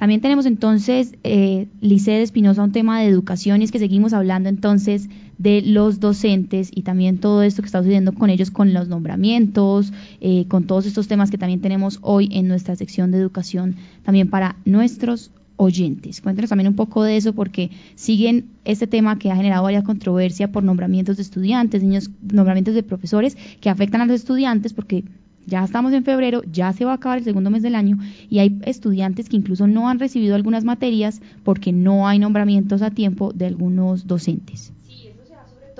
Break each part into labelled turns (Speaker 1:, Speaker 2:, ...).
Speaker 1: También tenemos entonces, eh, Liceo Espinosa, un tema de educación y es que seguimos hablando entonces de los docentes y también todo esto que está sucediendo con ellos, con los nombramientos, eh, con todos estos temas que también tenemos hoy en nuestra sección de educación, también para nuestros oyentes. Cuéntenos también un poco de eso porque siguen este tema que ha generado varias controversia por nombramientos de estudiantes, niños, nombramientos de profesores que afectan a los estudiantes porque ya estamos en febrero, ya se va a acabar el segundo mes del año y hay estudiantes que incluso no han recibido algunas materias porque no hay nombramientos a tiempo de algunos docentes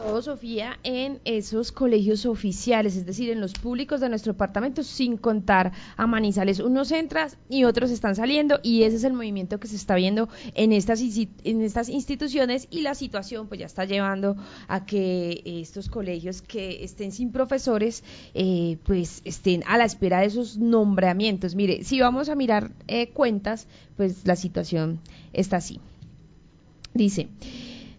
Speaker 2: todo, Sofía, en esos colegios oficiales, es decir, en los públicos de nuestro departamento, sin contar a Manizales. Unos entran y otros están saliendo y ese es el movimiento que se está viendo en estas, instituciones y la situación pues ya está llevando a que estos colegios que estén sin profesores eh, pues estén a la espera de esos nombramientos. Mire, si vamos a mirar eh, cuentas, pues la situación está así. Dice,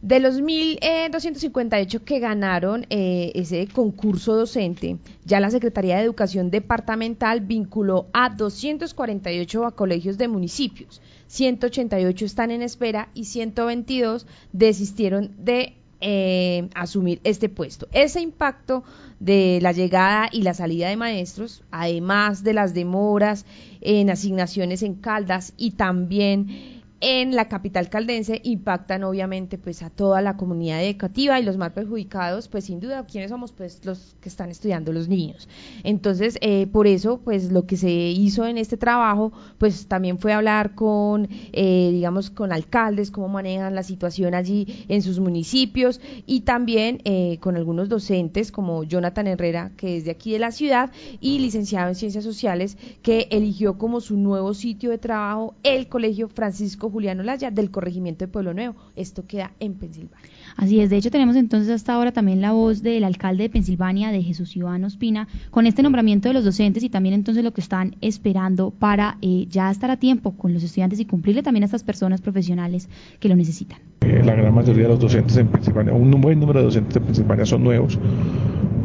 Speaker 2: de los 1.258 eh, que ganaron eh, ese concurso docente, ya la Secretaría de Educación Departamental vinculó a 248 a colegios de municipios, 188 están en espera y 122 desistieron de eh, asumir este puesto. Ese impacto de la llegada y la salida de maestros, además de las demoras en asignaciones en Caldas y también en la capital caldense impactan obviamente pues a toda la comunidad educativa y los más perjudicados pues sin duda quiénes somos pues los que están estudiando los niños. Entonces eh, por eso pues lo que se hizo en este trabajo pues también fue hablar con eh, digamos con alcaldes cómo manejan la situación allí en sus municipios y también eh, con algunos docentes como Jonathan Herrera que es de aquí de la ciudad y licenciado en ciencias sociales que eligió como su nuevo sitio de trabajo el colegio Francisco Juliano Laya del corregimiento de Pueblo Nuevo. Esto queda en Pensilvania.
Speaker 1: Así es, de hecho tenemos entonces hasta ahora también la voz del alcalde de Pensilvania, de Jesús Iván Ospina, con este nombramiento de los docentes y también entonces lo que están esperando para eh, ya estar a tiempo con los estudiantes y cumplirle también a estas personas profesionales que lo necesitan.
Speaker 3: Eh, la gran mayoría de los docentes en Pensilvania, un buen número de docentes de Pensilvania son nuevos,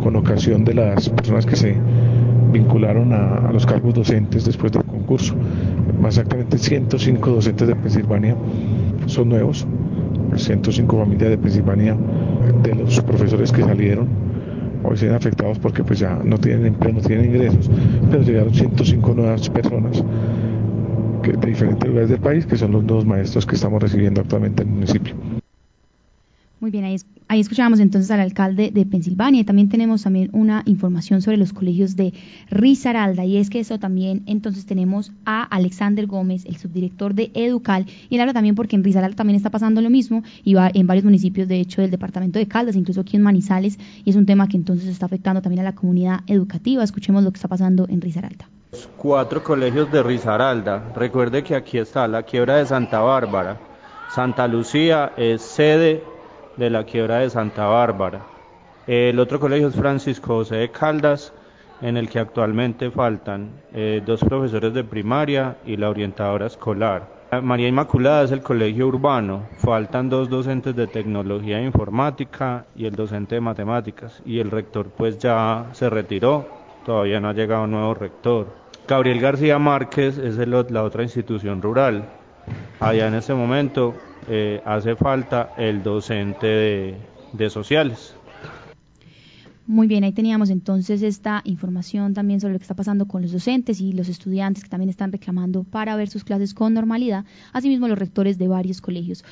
Speaker 3: con ocasión de las personas que se vincularon a, los cargos docentes después del concurso. Más exactamente 105 docentes de Pensilvania son nuevos, 105 familias de Pensilvania de los profesores que salieron hoy se ven afectados porque pues ya no tienen empleo, no tienen ingresos, pero llegaron 105 nuevas personas de diferentes lugares del país que son los nuevos maestros que estamos recibiendo actualmente en el municipio.
Speaker 1: Muy bien, ahí, ahí escuchábamos entonces al alcalde de Pensilvania y también tenemos también una información sobre los colegios de Risaralda y es que eso también entonces tenemos a Alexander Gómez, el subdirector de Educal y él habla también porque en Risaralda también está pasando lo mismo y va en varios municipios de hecho del departamento de Caldas, incluso aquí en Manizales y es un tema que entonces está afectando también a la comunidad educativa. Escuchemos lo que está pasando en Risaralda.
Speaker 4: Cuatro colegios de Risaralda. Recuerde que aquí está la quiebra de Santa Bárbara. Santa Lucía es sede de la quiebra de Santa Bárbara. El otro colegio es Francisco José de Caldas, en el que actualmente faltan eh, dos profesores de primaria y la orientadora escolar. María Inmaculada es el colegio urbano, faltan dos docentes de tecnología e informática y el docente de matemáticas y el rector pues ya se retiró, todavía no ha llegado un nuevo rector. Gabriel García Márquez es la otra institución rural. Allá en este momento eh, hace falta el docente de, de sociales.
Speaker 1: Muy bien, ahí teníamos entonces esta información también sobre lo que está pasando con los docentes y los estudiantes que también están reclamando para ver sus clases con normalidad, asimismo los rectores de varios colegios.